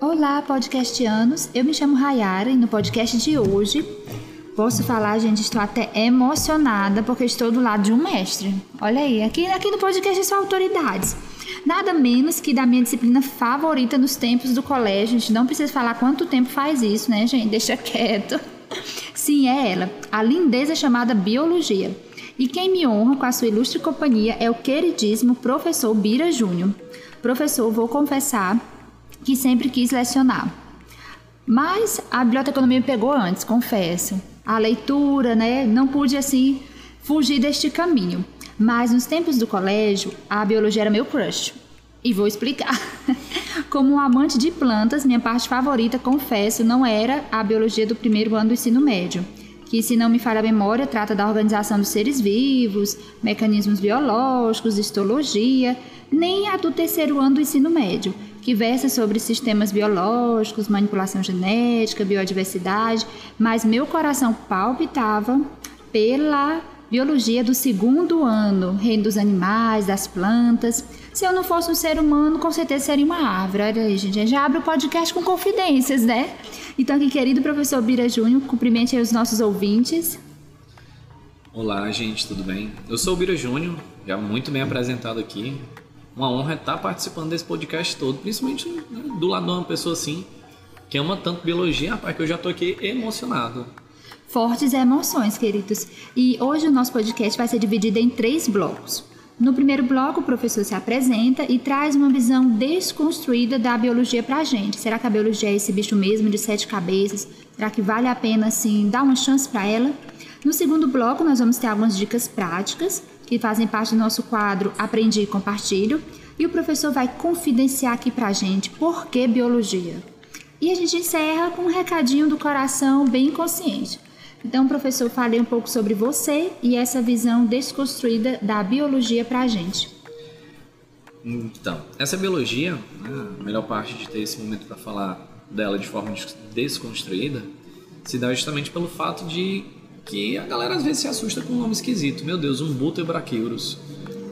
Olá, podcastianos. Eu me chamo Rayara e no podcast de hoje posso falar, gente, estou até emocionada porque estou do lado de um mestre. Olha aí, aqui, aqui no podcast são autoridades. Nada menos que da minha disciplina favorita nos tempos do colégio. A gente não precisa falar quanto tempo faz isso, né, gente? Deixa quieto. Sim, é ela, a lindeza chamada biologia. E quem me honra com a sua ilustre companhia é o queridíssimo professor Bira Júnior. Professor, vou confessar que sempre quis lecionar. Mas a biblioteconomia me pegou antes, confesso. A leitura, né? Não pude assim fugir deste caminho. Mas nos tempos do colégio, a biologia era meu crush. E vou explicar. Como um amante de plantas, minha parte favorita, confesso, não era a biologia do primeiro ano do ensino médio, que, se não me falha a memória, trata da organização dos seres vivos, mecanismos biológicos, histologia, nem a do terceiro ano do ensino médio, que versa sobre sistemas biológicos, manipulação genética, biodiversidade, mas meu coração palpitava pela biologia do segundo ano, reino dos animais, das plantas. Se eu não fosse um ser humano, com certeza seria uma árvore. Olha aí, gente, já abre o podcast com confidências, né? Então, aqui, querido professor Bira Júnior, cumprimente aí os nossos ouvintes. Olá, gente, tudo bem? Eu sou o Bira Júnior, já muito bem apresentado aqui uma honra estar participando desse podcast todo, principalmente né, do lado de uma pessoa assim, que ama tanto biologia, rapaz, que eu já tô aqui emocionado. Fortes emoções, queridos. E hoje o nosso podcast vai ser dividido em três blocos. No primeiro bloco, o professor se apresenta e traz uma visão desconstruída da biologia para a gente. Será que a biologia é esse bicho mesmo de sete cabeças? Será que vale a pena, assim, dar uma chance para ela? No segundo bloco, nós vamos ter algumas dicas práticas que fazem parte do nosso quadro Aprendi e Compartilho, e o professor vai confidenciar aqui para a gente por que biologia. E a gente encerra com um recadinho do coração bem consciente. Então, professor, falei um pouco sobre você e essa visão desconstruída da biologia para a gente. Então, essa biologia, né, a melhor parte de ter esse momento para falar dela de forma desconstruída, se dá justamente pelo fato de que a galera às vezes se assusta com um nome esquisito. Meu Deus, um Butebrachiurus.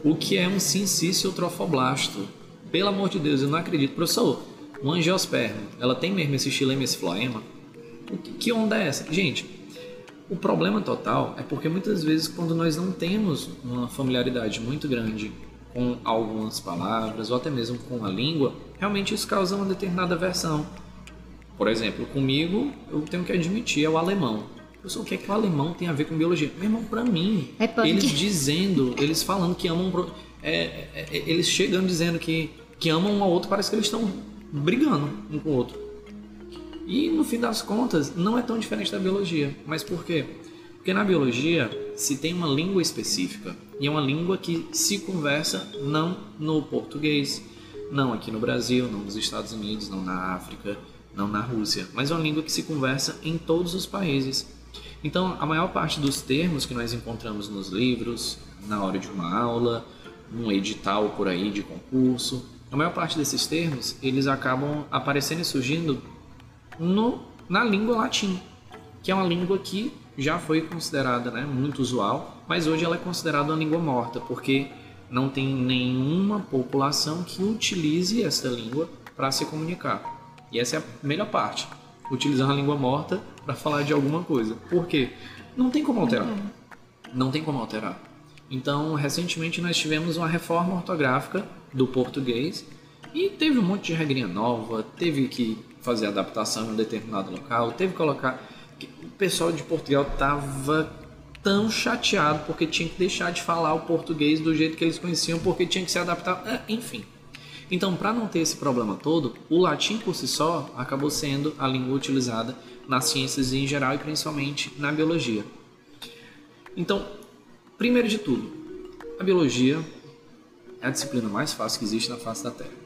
O que é um sincício trofoblasto? Pelo amor de Deus, eu não acredito. Professor, um angiosperma, ela tem mesmo esse xilema, esse floema? Que onda é essa? Gente, o problema total é porque muitas vezes quando nós não temos uma familiaridade muito grande com algumas palavras ou até mesmo com a língua, realmente isso causa uma determinada versão. Por exemplo, comigo, eu tenho que admitir, é o alemão. Professor, o que é que o alemão tem a ver com biologia? Meu irmão, pra mim, é eles dizendo, eles falando que amam. É, é, é, eles chegando dizendo que, que amam um ao outro, parece que eles estão brigando um com o outro. E no fim das contas, não é tão diferente da biologia. Mas por quê? Porque na biologia se tem uma língua específica. E é uma língua que se conversa não no português, não aqui no Brasil, não nos Estados Unidos, não na África, não na Rússia, mas é uma língua que se conversa em todos os países. Então, a maior parte dos termos que nós encontramos nos livros, na hora de uma aula, num edital por aí de concurso, a maior parte desses termos, eles acabam aparecendo e surgindo no, na língua latim, que é uma língua que já foi considerada né, muito usual, mas hoje ela é considerada uma língua morta, porque não tem nenhuma população que utilize essa língua para se comunicar. E essa é a melhor parte utilizar a língua morta para falar de alguma coisa. Por quê? Não tem como alterar. Não tem como alterar. Então, recentemente nós tivemos uma reforma ortográfica do português e teve um monte de regrinha nova, teve que fazer adaptação em um determinado local, teve que colocar. O pessoal de Portugal tava tão chateado porque tinha que deixar de falar o português do jeito que eles conheciam, porque tinha que se adaptar. É, enfim. Então, para não ter esse problema todo, o latim por si só acabou sendo a língua utilizada nas ciências em geral e principalmente na biologia. Então, primeiro de tudo, a biologia é a disciplina mais fácil que existe na face da Terra.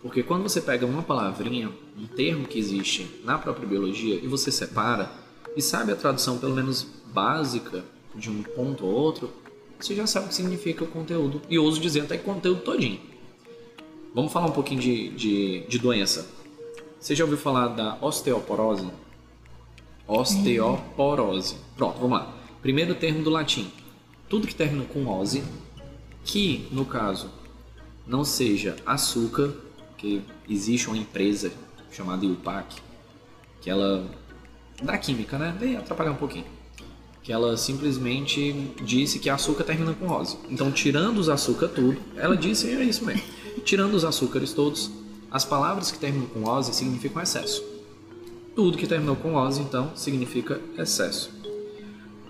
Porque quando você pega uma palavrinha, um termo que existe na própria biologia e você separa e sabe a tradução pelo menos básica de um ponto ou outro, você já sabe o que significa o conteúdo. E ouso dizer até conteúdo todinho. Vamos falar um pouquinho de, de, de doença. Você já ouviu falar da osteoporose? Osteoporose. Pronto, vamos lá. Primeiro termo do latim. Tudo que termina com ose, que no caso não seja açúcar, que existe uma empresa chamada IUPAC, que ela da química, né? Veio atrapalhar um pouquinho. Que ela simplesmente disse que açúcar termina com ose. Então, tirando os açúcar tudo, ela disse é isso mesmo. Tirando os açúcares todos, as palavras que terminam com ose significam excesso. Tudo que terminou com ose, então, significa excesso.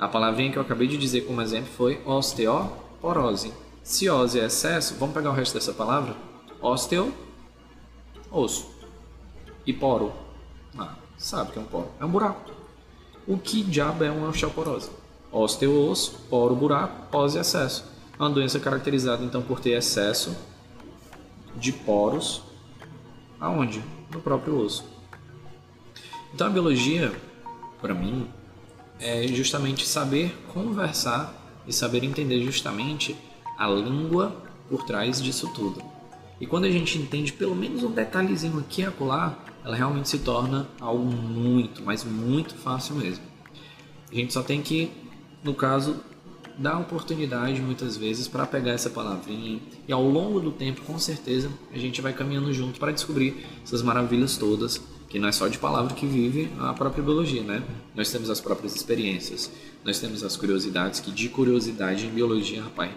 A palavrinha que eu acabei de dizer como exemplo foi osteoporose. Se ose é excesso, vamos pegar o resto dessa palavra? Osteo, osso. E poro. Ah, sabe que é um poro. É um buraco. O que diabo é uma osteoporose? Osteo, osso, poro, buraco, pose, excesso. É uma doença caracterizada então por ter excesso de poros aonde? No próprio osso. Então a biologia, para mim, é justamente saber conversar e saber entender justamente a língua por trás disso tudo. E quando a gente entende pelo menos um detalhezinho aqui e acolá, ela realmente se torna algo muito, mas muito fácil mesmo. A gente só tem que, no caso, dar oportunidade muitas vezes para pegar essa palavrinha e ao longo do tempo, com certeza, a gente vai caminhando junto para descobrir essas maravilhas todas, que não é só de palavra que vive a própria biologia, né? Nós temos as próprias experiências, nós temos as curiosidades, que de curiosidade em biologia, rapaz,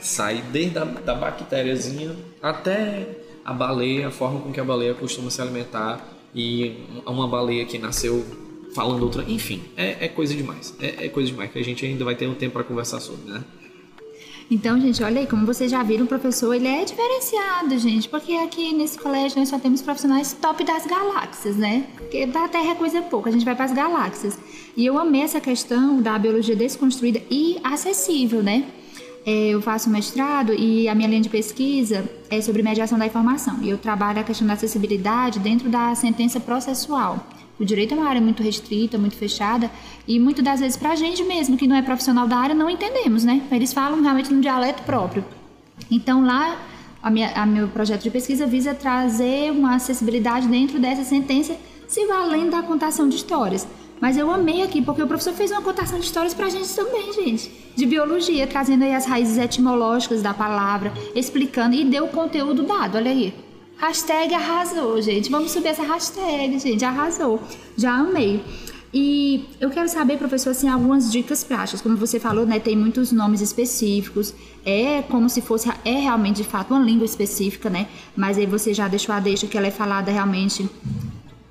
sai desde a da bactériazinha até a baleia, a forma com que a baleia costuma se alimentar e uma baleia que nasceu falando outra. Enfim, é, é coisa demais. É, é, coisa demais que a gente ainda vai ter um tempo para conversar sobre, né? Então, gente, olha aí, como vocês já viram, o professor ele é diferenciado, gente, porque aqui nesse colégio nós só temos profissionais top das galáxias, né? Porque da Terra é coisa pouca, a gente vai para as galáxias. E eu amei essa questão da biologia desconstruída e acessível, né? É, eu faço mestrado e a minha linha de pesquisa é sobre mediação da informação. E eu trabalho a questão da acessibilidade dentro da sentença processual. O direito é uma área muito restrita, muito fechada, e muitas das vezes para a gente mesmo, que não é profissional da área, não entendemos, né? Eles falam realmente num dialeto próprio. Então lá, a minha, a meu projeto de pesquisa visa trazer uma acessibilidade dentro dessa sentença, se valendo da contação de histórias. Mas eu amei aqui, porque o professor fez uma contação de histórias pra gente também, gente. De biologia, trazendo aí as raízes etimológicas da palavra, explicando e deu o conteúdo dado, olha aí. Hashtag arrasou, gente. Vamos subir essa hashtag, gente. Arrasou. Já amei. E eu quero saber, professor, assim, algumas dicas práticas. Como você falou, né, tem muitos nomes específicos. É como se fosse, é realmente de fato uma língua específica, né? Mas aí você já deixou a deixa que ela é falada realmente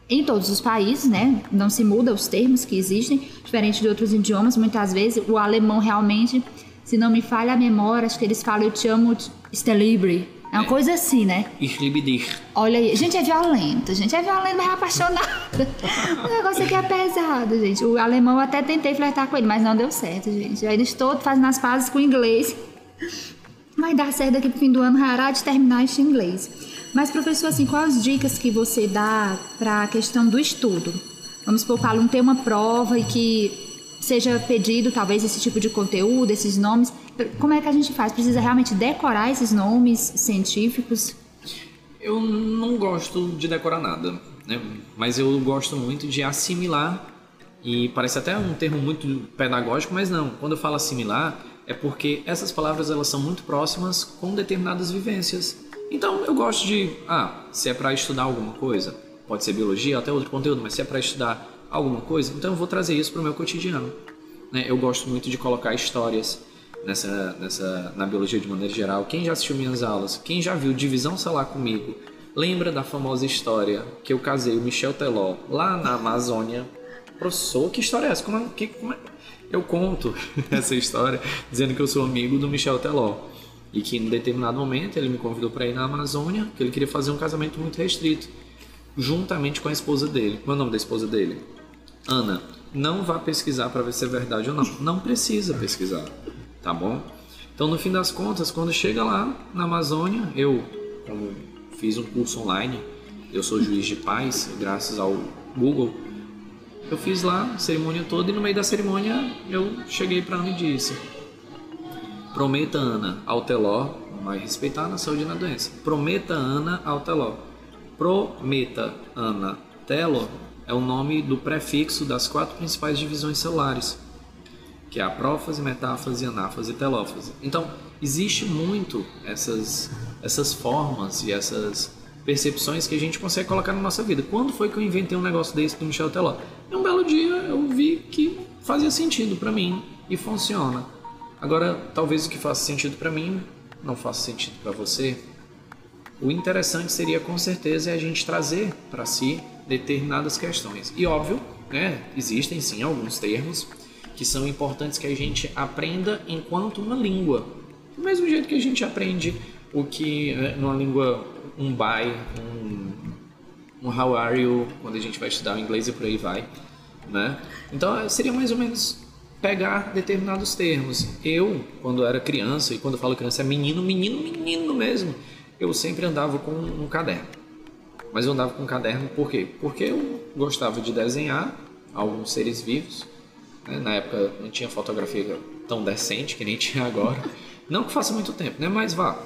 em todos os países, né? Não se muda os termos que existem, diferente de outros idiomas. Muitas vezes o alemão realmente, se não me falha a memória, acho que eles falam eu te amo Stelibre. É uma coisa assim, né? Dich. Olha aí, gente é violento, gente é violento, mas é apaixonado. o negócio aqui é pesado, gente. O alemão eu até tentei flertar com ele, mas não deu certo, gente. Aí todos fazendo as pazes com o inglês. Vai dar certo daqui pro fim do ano, rará de terminar este inglês. Mas, professor, assim, quais as dicas que você dá para a questão do estudo? Vamos supor que o aluno tem uma prova e que seja pedido talvez esse tipo de conteúdo, esses nomes. Como é que a gente faz? Precisa realmente decorar esses nomes científicos? Eu não gosto de decorar nada, né? mas eu gosto muito de assimilar. E parece até um termo muito pedagógico, mas não. Quando eu falo assimilar, é porque essas palavras elas são muito próximas com determinadas vivências. Então eu gosto de, ah, se é para estudar alguma coisa, pode ser biologia, até outro conteúdo, mas se é para estudar alguma coisa, então eu vou trazer isso para o meu cotidiano. Né? Eu gosto muito de colocar histórias nessa, nessa, na biologia de maneira geral. Quem já assistiu minhas aulas, quem já viu Divisão Solar comigo, lembra da famosa história que eu casei o Michel Teló lá na Amazônia. Professor, que história é essa? Como é, que, como é? Eu conto essa história dizendo que eu sou amigo do Michel Teló e que em determinado momento ele me convidou para ir na Amazônia, que ele queria fazer um casamento muito restrito, juntamente com a esposa dele. Qual é o nome da esposa dele? Ana. Não vá pesquisar para ver se é verdade ou não. Não precisa pesquisar, tá bom? Então, no fim das contas, quando chega lá na Amazônia, eu, como fiz um curso online, eu sou juiz de paz, graças ao Google, eu fiz lá a cerimônia toda e no meio da cerimônia eu cheguei para Ana e disse: Prometa Ana ao Teló, vai respeitar na saúde e na doença. Prometa Ana ao Teló. Prometa Ana Telo é o nome do prefixo das quatro principais divisões celulares, que é a prófase, metáfase, anáfase e telófase. Então, existe muito essas, essas formas e essas percepções que a gente consegue colocar na nossa vida. Quando foi que eu inventei um negócio desse do Michel Teló? Um belo dia eu vi que fazia sentido para mim e funciona. Agora, talvez o que faça sentido para mim não faça sentido para você. O interessante seria com certeza a gente trazer para si determinadas questões. E óbvio, né, existem sim alguns termos que são importantes que a gente aprenda enquanto uma língua. Do mesmo jeito que a gente aprende o que né, numa língua um bye, um, um how are you, quando a gente vai estudar o inglês e por aí vai, né? Então seria mais ou menos pegar determinados termos. Eu, quando era criança, e quando eu falo criança é menino, menino, menino mesmo, eu sempre andava com um caderno. Mas eu andava com um caderno por quê? Porque eu gostava de desenhar alguns seres vivos. Né? Na época não tinha fotografia tão decente que nem tinha agora. Não que faça muito tempo, né? Mas vá.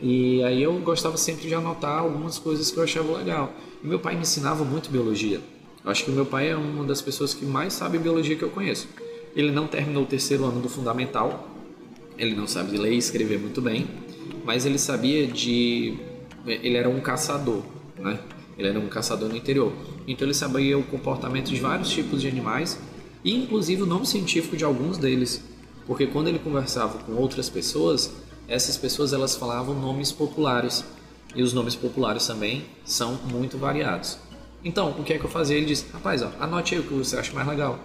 E aí eu gostava sempre de anotar algumas coisas que eu achava legal. E meu pai me ensinava muito biologia. Eu acho que meu pai é uma das pessoas que mais sabe biologia que eu conheço. Ele não terminou o terceiro ano do fundamental. Ele não sabe ler e escrever muito bem, mas ele sabia de ele era um caçador, né? Ele era um caçador no interior. Então ele sabia o comportamento de vários tipos de animais e inclusive o nome científico de alguns deles, porque quando ele conversava com outras pessoas, essas pessoas elas falavam nomes populares e os nomes populares também são muito variados. Então, o que é que eu fazia? Ele disse: Rapaz, ó, anote aí o que você acha mais legal.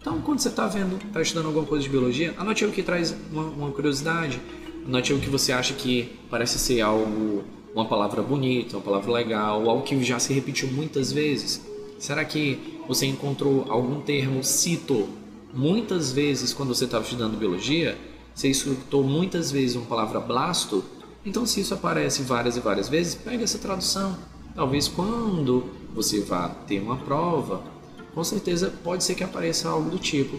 Então, quando você está vendo, está estudando alguma coisa de biologia, anote aí o que traz uma, uma curiosidade, anote aí o que você acha que parece ser algo, uma palavra bonita, uma palavra legal, algo que já se repetiu muitas vezes. Será que você encontrou algum termo, cito, muitas vezes quando você estava estudando biologia? Você escutou muitas vezes uma palavra blasto, então se isso aparece várias e várias vezes, pega essa tradução. Talvez quando você vá ter uma prova, com certeza pode ser que apareça algo do tipo.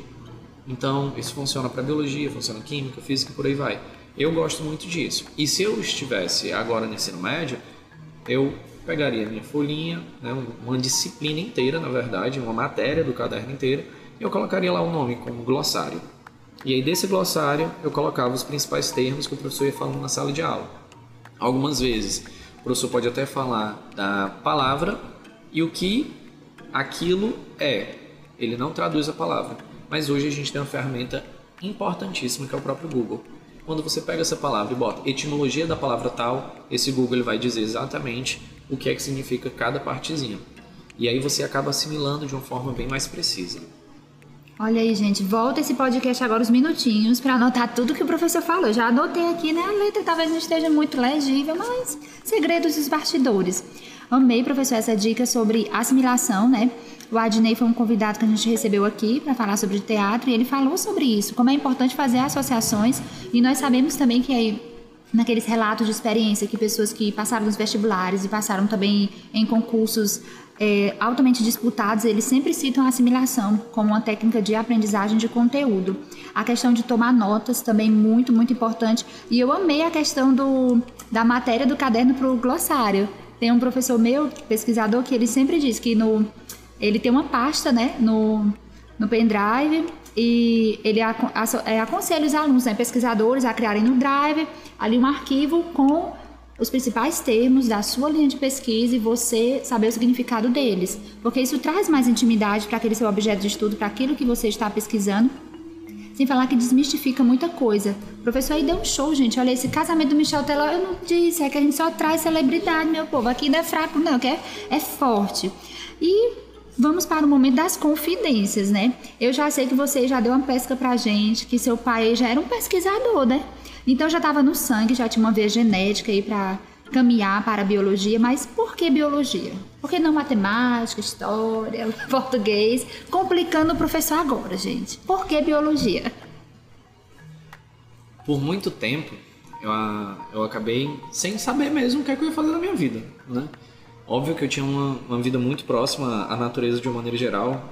Então, isso funciona para biologia, funciona química, física, por aí vai. Eu gosto muito disso. E se eu estivesse agora no ensino médio, eu pegaria minha folhinha, né, uma disciplina inteira, na verdade, uma matéria do caderno inteiro, e eu colocaria lá o nome como glossário. E aí desse glossário eu colocava os principais termos que o professor ia falando na sala de aula. Algumas vezes o professor pode até falar da palavra e o que aquilo é. Ele não traduz a palavra. Mas hoje a gente tem uma ferramenta importantíssima que é o próprio Google. Quando você pega essa palavra e bota etimologia da palavra tal, esse Google ele vai dizer exatamente o que é que significa cada partezinha. E aí você acaba assimilando de uma forma bem mais precisa. Olha aí, gente, volta esse podcast agora uns minutinhos para anotar tudo que o professor falou. Já anotei aqui, né? A letra talvez não esteja muito legível, mas segredos dos bastidores. Amei, professor, essa dica sobre assimilação, né? O Adnei foi um convidado que a gente recebeu aqui para falar sobre teatro e ele falou sobre isso, como é importante fazer associações. E nós sabemos também que aí naqueles relatos de experiência que pessoas que passaram nos vestibulares e passaram também em concursos é, altamente disputados, eles sempre citam a assimilação como uma técnica de aprendizagem de conteúdo. A questão de tomar notas também muito, muito importante. E eu amei a questão do, da matéria do caderno para o glossário. Tem um professor meu, pesquisador, que ele sempre diz que no, ele tem uma pasta né, no, no pendrive e ele é, aconselha os alunos, né, pesquisadores, a criarem no Drive ali um arquivo com os principais termos da sua linha de pesquisa e você saber o significado deles, porque isso traz mais intimidade para aquele seu objeto de estudo, para aquilo que você está pesquisando. Sem falar que desmistifica muita coisa. O professor aí deu um show, gente. Olha, esse casamento do Michel Teló, eu não disse, é que a gente só traz celebridade, meu povo. Aqui não é fraco, não, que é, é forte. E Vamos para o momento das confidências, né? Eu já sei que você já deu uma pesca pra gente, que seu pai já era um pesquisador, né? Então já estava no sangue, já tinha uma veia genética aí para caminhar para a biologia, mas por que biologia? Por que não matemática, história, português? Complicando o professor agora, gente. Por que biologia? Por muito tempo, eu, eu acabei sem saber mesmo o que, é que eu ia fazer na minha vida, né? Óbvio que eu tinha uma, uma vida muito próxima à natureza de uma maneira geral.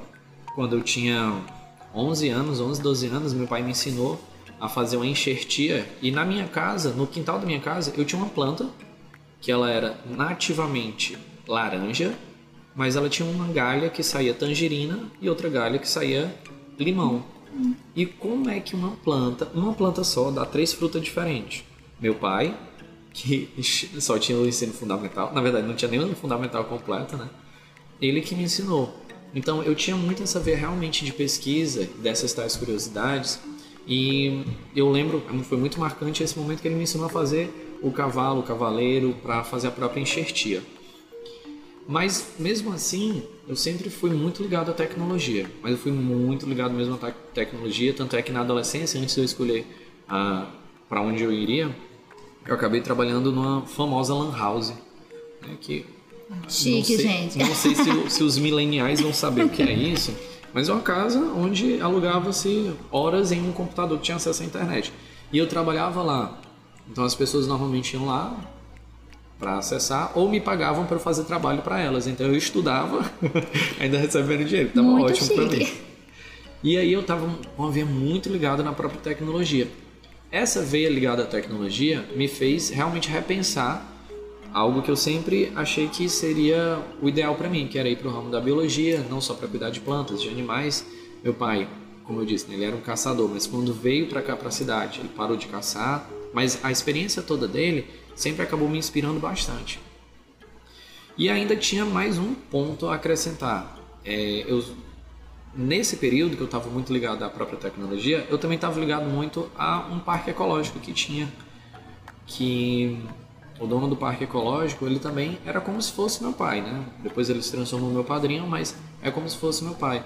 Quando eu tinha 11 anos, 11, 12 anos, meu pai me ensinou a fazer uma enxertia e na minha casa, no quintal da minha casa, eu tinha uma planta que ela era nativamente laranja, mas ela tinha uma galha que saía tangerina e outra galha que saía limão. E como é que uma planta, uma planta só, dá três frutas diferentes? Meu pai, que só tinha o ensino fundamental, na verdade não tinha o fundamental completo, né? Ele que me ensinou. Então eu tinha muito essa veia realmente de pesquisa, dessas tais curiosidades, e eu lembro, foi muito marcante esse momento que ele me ensinou a fazer o cavalo, o cavaleiro, para fazer a própria enxertia. Mas mesmo assim, eu sempre fui muito ligado à tecnologia. Mas eu fui muito ligado mesmo à tecnologia, tanto é que na adolescência, antes de eu escolher ah, para onde eu iria, eu acabei trabalhando numa famosa lan house, né, que Chique, não sei, gente. Não sei se, se os mileniais vão saber o que é isso, mas é uma casa onde alugava-se horas em um computador que tinha acesso à internet. E eu trabalhava lá. Então as pessoas normalmente iam lá para acessar ou me pagavam para fazer trabalho para elas. Então eu estudava, ainda recebendo dinheiro. Tava Muito ótimo para mim. E aí eu tava com uma veia muito ligada na própria tecnologia. Essa veia ligada à tecnologia me fez realmente repensar algo que eu sempre achei que seria o ideal para mim, que era ir para o ramo da biologia, não só para cuidar de plantas, de animais. Meu pai, como eu disse, né, ele era um caçador, mas quando veio para cá para a cidade, ele parou de caçar, mas a experiência toda dele sempre acabou me inspirando bastante. E ainda tinha mais um ponto a acrescentar. É, eu, nesse período que eu estava muito ligado à própria tecnologia, eu também estava ligado muito a um parque ecológico que tinha, que o dono do parque ecológico, ele também era como se fosse meu pai, né? Depois ele se transformou no meu padrinho, mas é como se fosse meu pai.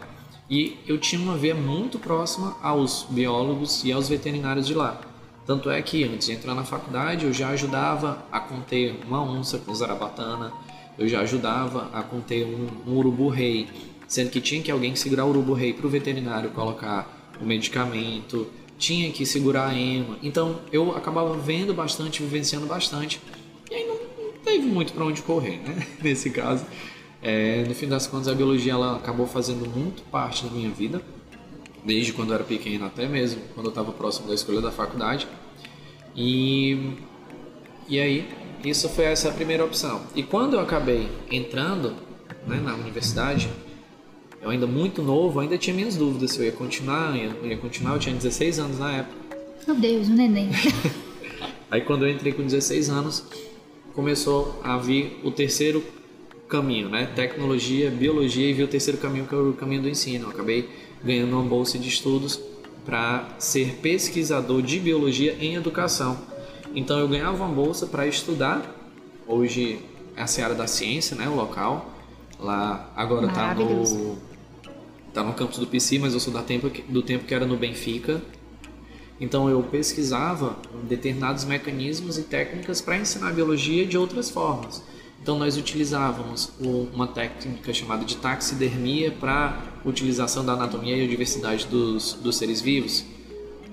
E eu tinha uma veia muito próxima aos biólogos e aos veterinários de lá. Tanto é que antes de entrar na faculdade eu já ajudava a conter uma onça com zarabatana, eu já ajudava a conter um, um urubu-rei, sendo que tinha que alguém segurar o urubu-rei para o veterinário colocar o medicamento, tinha que segurar a ema. Então eu acabava vendo bastante, vivenciando bastante, e aí não, não teve muito para onde correr, né? Nesse caso, é, no fim das contas a biologia ela acabou fazendo muito parte da minha vida desde quando eu era pequeno até mesmo quando eu estava próximo da escolha da faculdade. E, e aí, isso foi essa primeira opção. E quando eu acabei entrando né, na universidade, eu ainda muito novo, ainda tinha minhas dúvidas se eu ia continuar, eu ia continuar, eu tinha 16 anos na época. Meu Deus, um neném. Aí quando eu entrei com 16 anos, começou a vir o terceiro caminho, né? Tecnologia, biologia e vi o terceiro caminho que é o caminho do ensino. Eu acabei ganhando uma bolsa de estudos para ser pesquisador de biologia em educação. Então eu ganhava uma bolsa para estudar. Hoje é a seara da ciência, né? O local. Lá agora está no tá no campus do PC, mas eu sou da tempo, do tempo que era no Benfica. Então eu pesquisava determinados mecanismos e técnicas para ensinar biologia de outras formas. Então nós utilizávamos uma técnica chamada de taxidermia para utilização da anatomia e diversidade dos, dos seres vivos.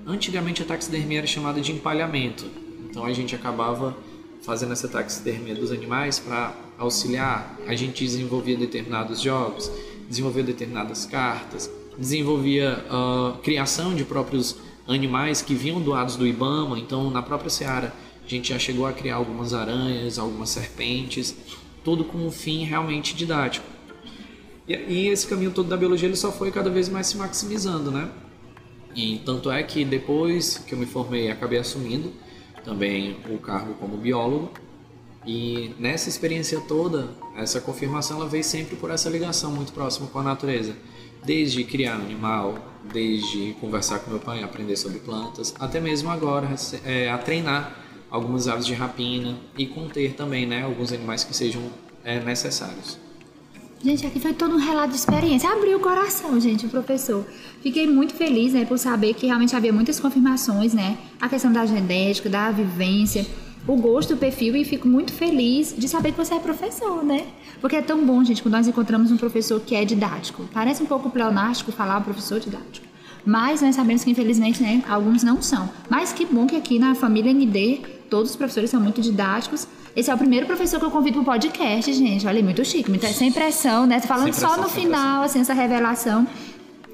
Antigamente a taxidermia era chamada de empalhamento. Então a gente acabava fazendo essa taxidermia dos animais para auxiliar. A gente desenvolvia determinados jogos, desenvolvia determinadas cartas, desenvolvia ah, criação de próprios animais que vinham doados do Ibama. Então na própria seara a gente já chegou a criar algumas aranhas, algumas serpentes, tudo com um fim realmente didático. E, e esse caminho todo da biologia ele só foi cada vez mais se maximizando, né? E tanto é que depois que eu me formei, acabei assumindo também o cargo como biólogo. E nessa experiência toda, essa confirmação ela veio sempre por essa ligação muito próxima com a natureza. Desde criar animal, desde conversar com meu pai, aprender sobre plantas, até mesmo agora é, a treinar algumas aves de rapina e conter também né, alguns animais que sejam é, necessários. Gente, aqui foi todo um relato de experiência. Abriu o coração, gente, o professor. Fiquei muito feliz, né, por saber que realmente havia muitas confirmações, né? A questão da genética, da vivência, o gosto, o perfil, e fico muito feliz de saber que você é professor, né? Porque é tão bom, gente, quando nós encontramos um professor que é didático. Parece um pouco pleonástico falar professor didático. Mas nós sabemos que, infelizmente, né, alguns não são. Mas que bom que aqui na família ND, todos os professores são muito didáticos. Esse é o primeiro professor que eu convido pro podcast, gente. Olha, muito chique, muito, sem pressão, né? Falando Sem só pressão, no final, assim, essa revelação.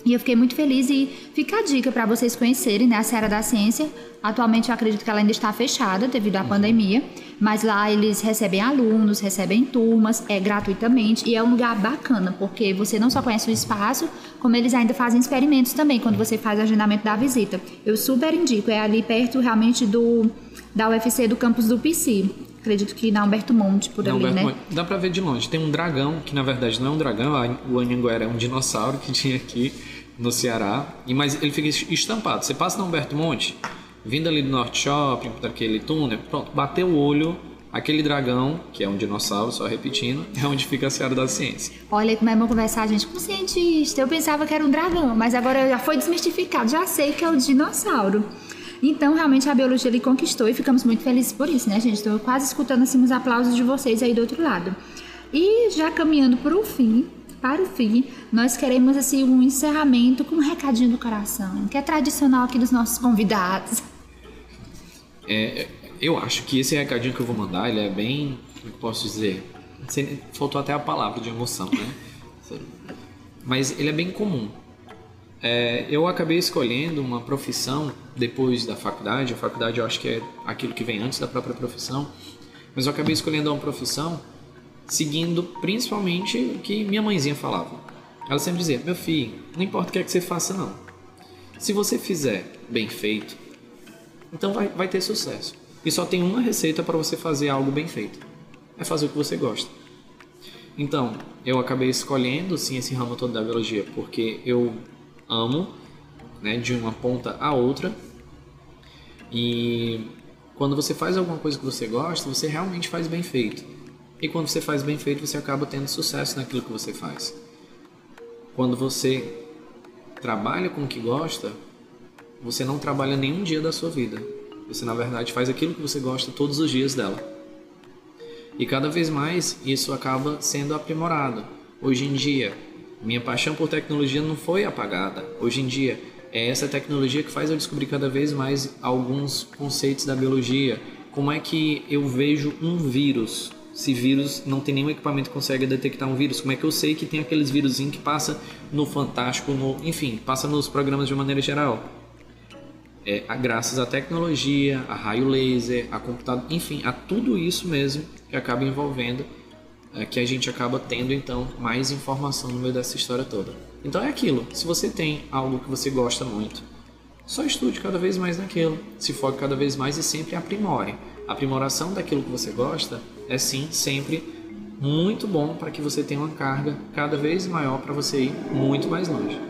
E eu fiquei muito feliz e fica a dica para vocês conhecerem né, a Seara da Ciência. Atualmente eu acredito que ela ainda está fechada devido à pandemia, mas lá eles recebem alunos, recebem turmas, é gratuitamente e é um lugar bacana, porque você não só conhece o espaço, como eles ainda fazem experimentos também quando você faz o agendamento da visita. Eu super indico, é ali perto realmente do da UFC do campus do PC. Acredito que na Humberto Monte, por na ali, Humberto né? Monte. Dá pra ver de longe. Tem um dragão, que na verdade não é um dragão, o Anhanguera é um dinossauro que tinha aqui no Ceará. E, mas ele fica estampado. Você passa na Humberto Monte, vindo ali do Norte Shopping, daquele túnel, pronto, bateu o olho, aquele dragão, que é um dinossauro, só repetindo, é onde fica a Seara da Ciência. Olha como é bom conversar, gente, com um cientista. Eu pensava que era um dragão, mas agora já foi desmistificado. Já sei que é o dinossauro. Então, realmente, a biologia ele conquistou e ficamos muito felizes por isso, né, gente? Estou quase escutando assim, os aplausos de vocês aí do outro lado. E já caminhando para o fim, para o fim, nós queremos assim um encerramento com um recadinho do coração, que é tradicional aqui dos nossos convidados. É, eu acho que esse recadinho que eu vou mandar, ele é bem, como eu posso dizer, faltou até a palavra de emoção, né? Mas ele é bem comum. É, eu acabei escolhendo uma profissão depois da faculdade. A faculdade eu acho que é aquilo que vem antes da própria profissão. Mas eu acabei escolhendo uma profissão seguindo principalmente o que minha mãezinha falava. Ela sempre dizia: Meu filho, não importa o que é que você faça, não. Se você fizer bem feito, então vai, vai ter sucesso. E só tem uma receita para você fazer algo bem feito: é fazer o que você gosta. Então, eu acabei escolhendo sim esse ramo todo da biologia porque eu amo, né, de uma ponta a outra. E quando você faz alguma coisa que você gosta, você realmente faz bem feito. E quando você faz bem feito, você acaba tendo sucesso naquilo que você faz. Quando você trabalha com o que gosta, você não trabalha nenhum dia da sua vida. Você, na verdade, faz aquilo que você gosta todos os dias dela. E cada vez mais isso acaba sendo aprimorado. Hoje em dia, minha paixão por tecnologia não foi apagada. Hoje em dia, é essa tecnologia que faz eu descobrir cada vez mais alguns conceitos da biologia. Como é que eu vejo um vírus? Se vírus não tem nenhum equipamento que consegue detectar um vírus, como é que eu sei que tem aqueles vírus que passa no Fantástico, no, enfim, passa nos programas de maneira geral? É, a- graças à tecnologia, a raio laser, a computador, enfim, a tudo isso mesmo que acaba envolvendo, é, que a gente acaba tendo então mais informação no meio dessa história toda. Então é aquilo, se você tem algo que você gosta muito, só estude cada vez mais naquilo, se foque cada vez mais e sempre aprimore. A aprimoração daquilo que você gosta é sim sempre muito bom para que você tenha uma carga cada vez maior para você ir muito mais longe.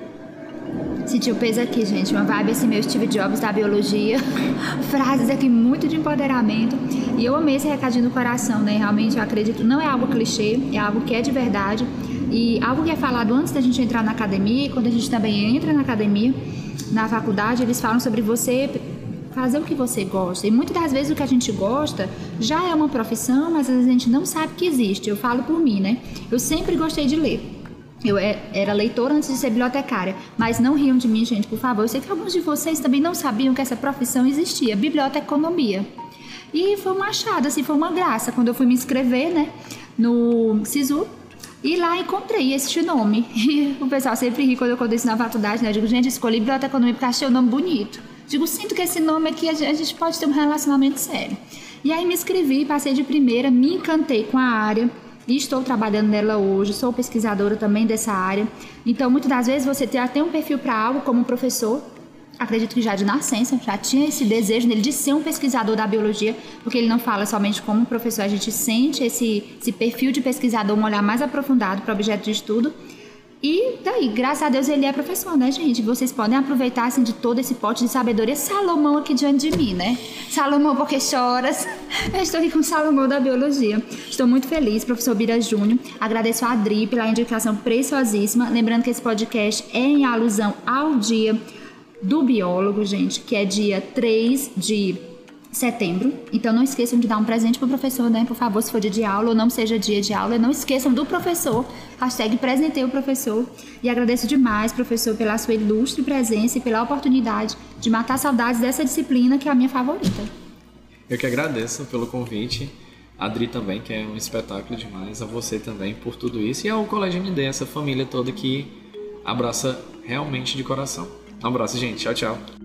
Senti o peso aqui, gente. Uma vibe assim, meio Steve Jobs da biologia. Frases aqui muito de empoderamento. E eu amei esse recadinho do coração, né? Realmente eu acredito, não é algo clichê, é algo que é de verdade. E algo que é falado antes da gente entrar na academia, quando a gente também entra na academia, na faculdade, eles falam sobre você fazer o que você gosta. E muitas das vezes o que a gente gosta já é uma profissão, mas às vezes a gente não sabe que existe. Eu falo por mim, né? Eu sempre gostei de ler. Eu é- era leitora antes de ser bibliotecária, mas não riam de mim, gente, por favor. Eu sei que alguns de vocês também não sabiam que essa profissão existia, biblioteconomia. E foi um achado, assim, foi uma graça quando eu fui me inscrever, né, no SISU. E lá encontrei este nome. E o pessoal sempre ri quando eu conto isso na faculdade, né? Eu digo, gente, escolhi biblioteconomia porque achei o nome bonito. Digo, sinto que esse nome aqui a gente pode ter um relacionamento sério. E aí me inscrevi, passei de primeira, me encantei com a área e estou trabalhando nela hoje, sou pesquisadora também dessa área. Então, muitas das vezes você tem até um perfil para algo como professor, acredito que já de nascença, já tinha esse desejo dele de ser um pesquisador da biologia, porque ele não fala somente como professor, a gente sente esse, esse perfil de pesquisador, um olhar mais aprofundado para o objeto de estudo. E daí, graças a Deus, ele é professor, né, gente? Vocês podem aproveitar, assim, de todo esse pote de sabedoria. Salomão aqui diante de mim, né? Salomão, porque choras? Eu estou aqui com o Salomão da Biologia. Estou muito feliz, professor Bira Júnior. Agradeço a Adri pela indicação preciosíssima. Lembrando que esse podcast é em alusão ao dia do biólogo, gente, que é dia 3 de setembro. Então não esqueçam de dar um presente pro professor, né? Por favor, se for dia de aula ou não seja dia de aula, não esqueçam do professor. Hashtag presentei o professor. E agradeço demais, professor, pela sua ilustre presença e pela oportunidade de matar saudades dessa disciplina que é a minha favorita. Eu que agradeço pelo convite. A Adri também, que é um espetáculo demais. A você também por tudo isso. E ao Colégio MD, essa família toda que abraça realmente de coração. Um abraço, gente. Tchau, tchau.